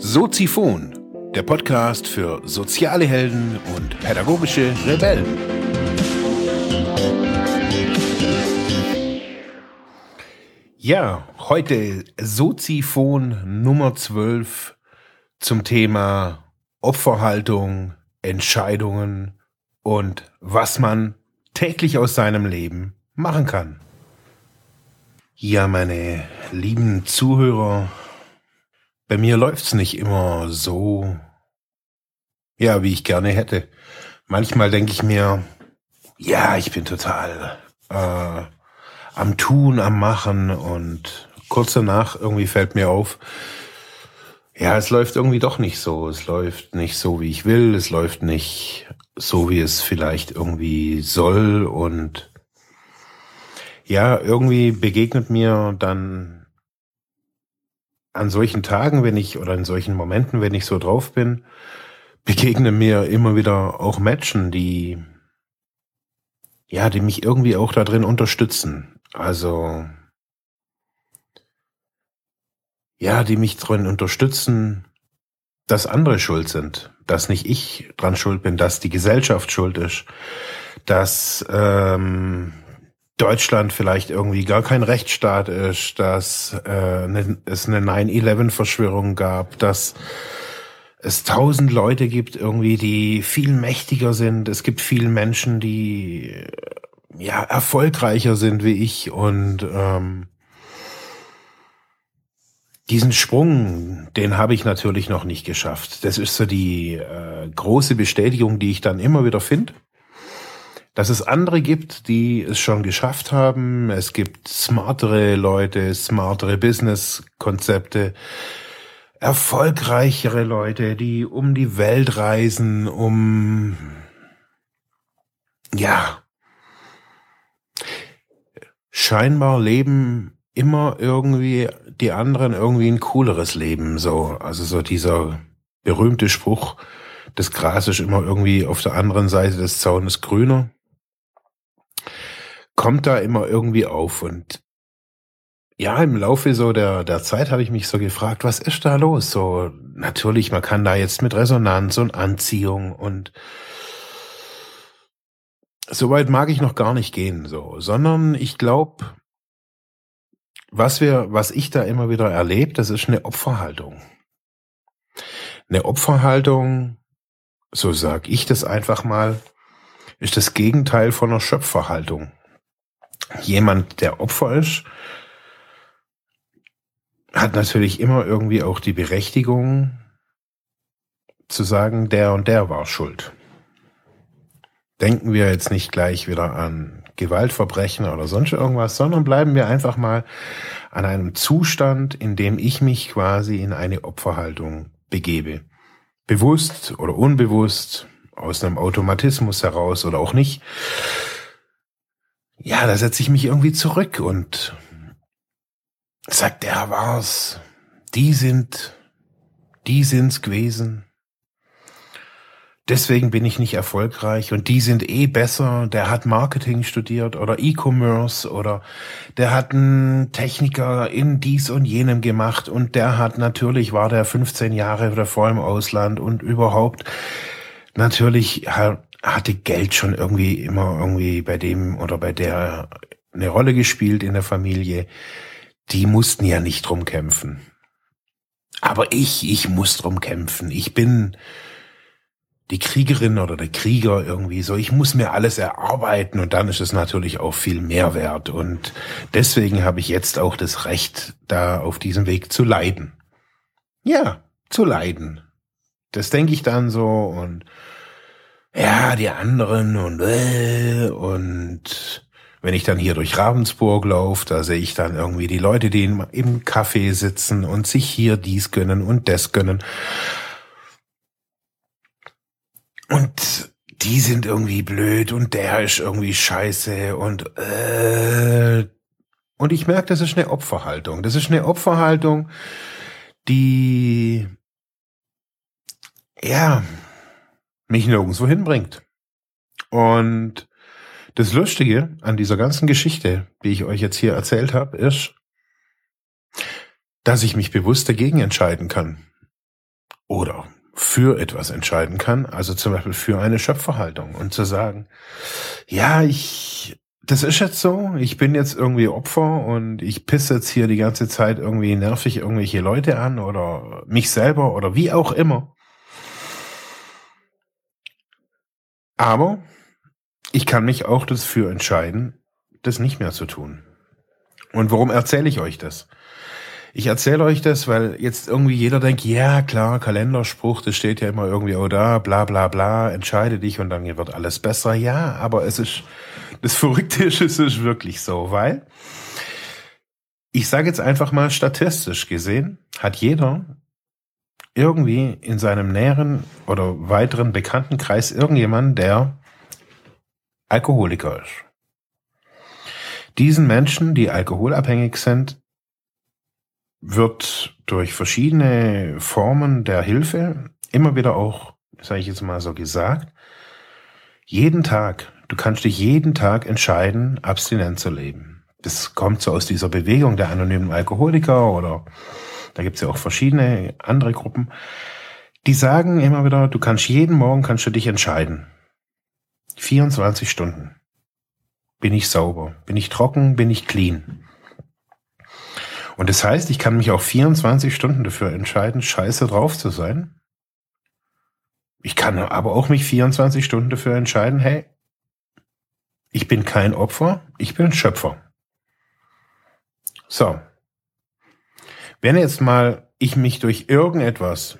Soziphon, der Podcast für soziale Helden und pädagogische Rebellen. Ja, heute Soziphon Nummer 12 zum Thema Opferhaltung, Entscheidungen und was man täglich aus seinem Leben machen kann. Ja, meine lieben Zuhörer, bei mir läuft's nicht immer so, ja, wie ich gerne hätte. Manchmal denke ich mir, ja, ich bin total äh, am Tun, am Machen und kurz danach irgendwie fällt mir auf, ja, es läuft irgendwie doch nicht so. Es läuft nicht so, wie ich will. Es läuft nicht so, wie es vielleicht irgendwie soll. Und ja, irgendwie begegnet mir dann an solchen Tagen, wenn ich oder in solchen Momenten, wenn ich so drauf bin, begegnen mir immer wieder auch Menschen, die ja, die mich irgendwie auch da drin unterstützen. Also ja, die mich drin unterstützen, dass andere schuld sind, dass nicht ich dran schuld bin, dass die Gesellschaft schuld ist, dass ähm, Deutschland vielleicht irgendwie gar kein Rechtsstaat ist, dass äh, ne, es eine 9-11-Verschwörung gab, dass es tausend Leute gibt irgendwie, die viel mächtiger sind. Es gibt viele Menschen, die ja erfolgreicher sind wie ich und ähm, diesen Sprung, den habe ich natürlich noch nicht geschafft. Das ist so die äh, große Bestätigung, die ich dann immer wieder finde dass es andere gibt, die es schon geschafft haben. Es gibt smartere Leute, smartere Business-Konzepte, erfolgreichere Leute, die um die Welt reisen, um, ja, scheinbar leben immer irgendwie die anderen irgendwie ein cooleres Leben, so. Also so dieser berühmte Spruch, das Gras ist immer irgendwie auf der anderen Seite des Zaunes grüner kommt da immer irgendwie auf und ja, im Laufe so der, der Zeit habe ich mich so gefragt, was ist da los? So, natürlich, man kann da jetzt mit Resonanz und Anziehung und soweit mag ich noch gar nicht gehen, so, sondern ich glaube, was wir, was ich da immer wieder erlebe, das ist eine Opferhaltung. Eine Opferhaltung, so sag ich das einfach mal, ist das Gegenteil von einer Schöpferhaltung jemand, der Opfer ist, hat natürlich immer irgendwie auch die Berechtigung zu sagen, der und der war schuld. Denken wir jetzt nicht gleich wieder an Gewaltverbrechen oder sonst irgendwas, sondern bleiben wir einfach mal an einem Zustand, in dem ich mich quasi in eine Opferhaltung begebe. Bewusst oder unbewusst, aus einem Automatismus heraus oder auch nicht ja, da setze ich mich irgendwie zurück und sagt, der war's. Die sind, die sind's gewesen. Deswegen bin ich nicht erfolgreich und die sind eh besser. Der hat Marketing studiert oder E-Commerce oder der hat einen Techniker in dies und jenem gemacht und der hat natürlich war der 15 Jahre davor im Ausland und überhaupt natürlich hatte Geld schon irgendwie immer irgendwie bei dem oder bei der eine Rolle gespielt in der Familie. Die mussten ja nicht drum kämpfen. Aber ich, ich muss drum kämpfen. Ich bin die Kriegerin oder der Krieger irgendwie so. Ich muss mir alles erarbeiten und dann ist es natürlich auch viel mehr wert. Und deswegen habe ich jetzt auch das Recht, da auf diesem Weg zu leiden. Ja, zu leiden. Das denke ich dann so und ja, die anderen und äh, und wenn ich dann hier durch Ravensburg laufe, da sehe ich dann irgendwie die Leute, die im, Café sitzen und sich hier dies gönnen und das gönnen. Und die sind irgendwie blöd und der ist irgendwie scheiße und äh, und ich merke, das ist eine Opferhaltung. Das ist eine Opferhaltung, die ja mich nirgendwo hinbringt. Und Das Lustige an dieser ganzen Geschichte, die ich euch jetzt hier erzählt habe, ist, dass ich mich bewusst dagegen entscheiden kann. Oder für etwas entscheiden kann, also zum Beispiel für eine Schöpferhaltung und zu sagen, ja, ich, das ist jetzt so, ich bin jetzt irgendwie Opfer und ich pisse jetzt hier die ganze Zeit irgendwie nervig irgendwelche Leute an oder mich selber oder wie auch immer. Aber ich kann mich auch dafür entscheiden, das nicht mehr zu tun. Und warum erzähle ich euch das? Ich erzähle euch das, weil jetzt irgendwie jeder denkt, ja klar, Kalenderspruch, das steht ja immer irgendwie oh da, bla bla bla, entscheide dich und dann wird alles besser. Ja, aber es ist, das Verrückte ist, es ist wirklich so, weil ich sage jetzt einfach mal statistisch gesehen, hat jeder irgendwie in seinem näheren oder weiteren Bekanntenkreis irgendjemanden, der Alkoholiker ist. Diesen Menschen, die alkoholabhängig sind, wird durch verschiedene Formen der Hilfe immer wieder auch, sage ich jetzt mal so gesagt, jeden Tag, du kannst dich jeden Tag entscheiden, abstinent zu leben. Das kommt so aus dieser Bewegung der anonymen Alkoholiker oder da gibt's ja auch verschiedene andere Gruppen. Die sagen immer wieder, du kannst jeden Morgen kannst du dich entscheiden. 24 Stunden. Bin ich sauber? Bin ich trocken? Bin ich clean? Und das heißt, ich kann mich auch 24 Stunden dafür entscheiden, scheiße drauf zu sein. Ich kann aber auch mich 24 Stunden dafür entscheiden, hey, ich bin kein Opfer, ich bin Schöpfer. So. Wenn jetzt mal ich mich durch irgendetwas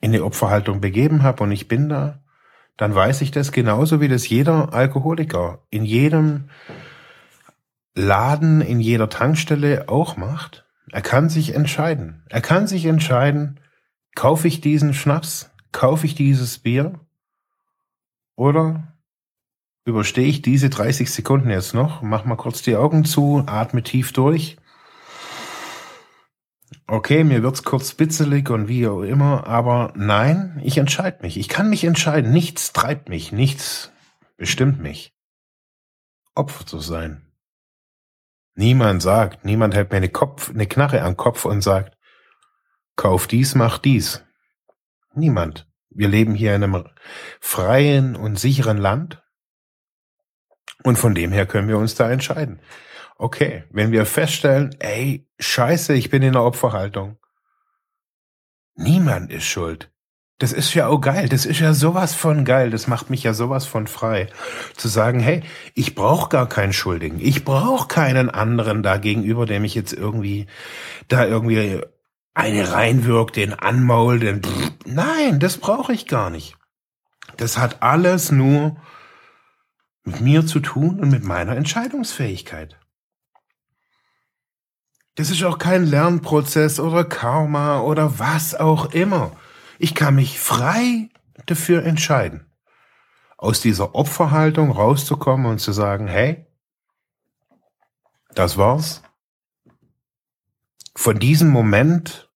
in die Opferhaltung begeben habe und ich bin da, dann weiß ich das genauso wie das jeder Alkoholiker in jedem Laden in jeder Tankstelle auch macht. Er kann sich entscheiden. Er kann sich entscheiden, kaufe ich diesen Schnaps, kaufe ich dieses Bier oder überstehe ich diese 30 Sekunden jetzt noch, mach mal kurz die Augen zu, atme tief durch. Okay, mir wird's kurz bitzelig und wie auch immer, aber nein, ich entscheide mich. Ich kann mich entscheiden. Nichts treibt mich, nichts bestimmt mich. Opfer zu sein. Niemand sagt, niemand hält mir eine, Kopf, eine Knarre am Kopf und sagt, kauf dies, mach dies. Niemand. Wir leben hier in einem freien und sicheren Land. Und von dem her können wir uns da entscheiden. Okay, wenn wir feststellen, ey, scheiße, ich bin in der Opferhaltung. Niemand ist schuld. Das ist ja auch geil. Das ist ja sowas von geil. Das macht mich ja sowas von frei. Zu sagen, hey, ich brauche gar keinen Schuldigen. Ich brauche keinen anderen da gegenüber, der mich jetzt irgendwie da irgendwie eine reinwirkt, den anmault, den. Nein, das brauche ich gar nicht. Das hat alles nur mit mir zu tun und mit meiner Entscheidungsfähigkeit. Das ist auch kein Lernprozess oder Karma oder was auch immer. Ich kann mich frei dafür entscheiden, aus dieser Opferhaltung rauszukommen und zu sagen, hey, das war's. Von diesem Moment,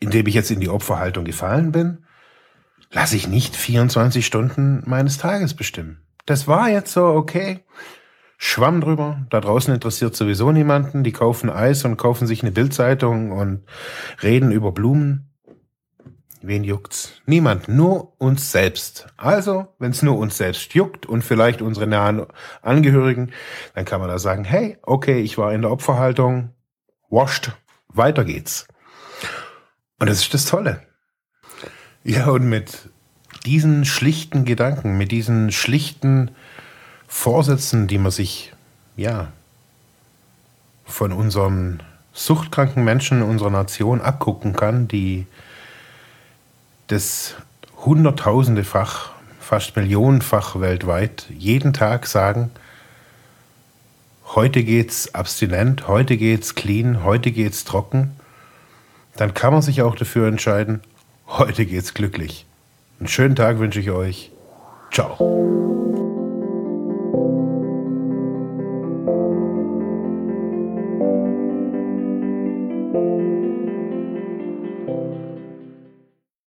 in dem ich jetzt in die Opferhaltung gefallen bin, lasse ich nicht 24 Stunden meines Tages bestimmen. Das war jetzt so, okay. Schwamm drüber. Da draußen interessiert sowieso niemanden. Die kaufen Eis und kaufen sich eine Bildzeitung und reden über Blumen. Wen juckt's? Niemand, nur uns selbst. Also, wenn es nur uns selbst juckt und vielleicht unsere nahen Angehörigen, dann kann man da sagen, hey, okay, ich war in der Opferhaltung, washed, weiter geht's. Und das ist das Tolle. Ja, und mit diesen schlichten Gedanken, mit diesen schlichten Vorsätzen, die man sich, ja, von unseren suchtkranken Menschen unserer Nation abgucken kann, die das hunderttausendefach, fast millionenfach weltweit jeden Tag sagen, heute geht's abstinent, heute geht's clean, heute geht's trocken, dann kann man sich auch dafür entscheiden, heute geht's glücklich. Einen schönen Tag wünsche ich euch. Ciao.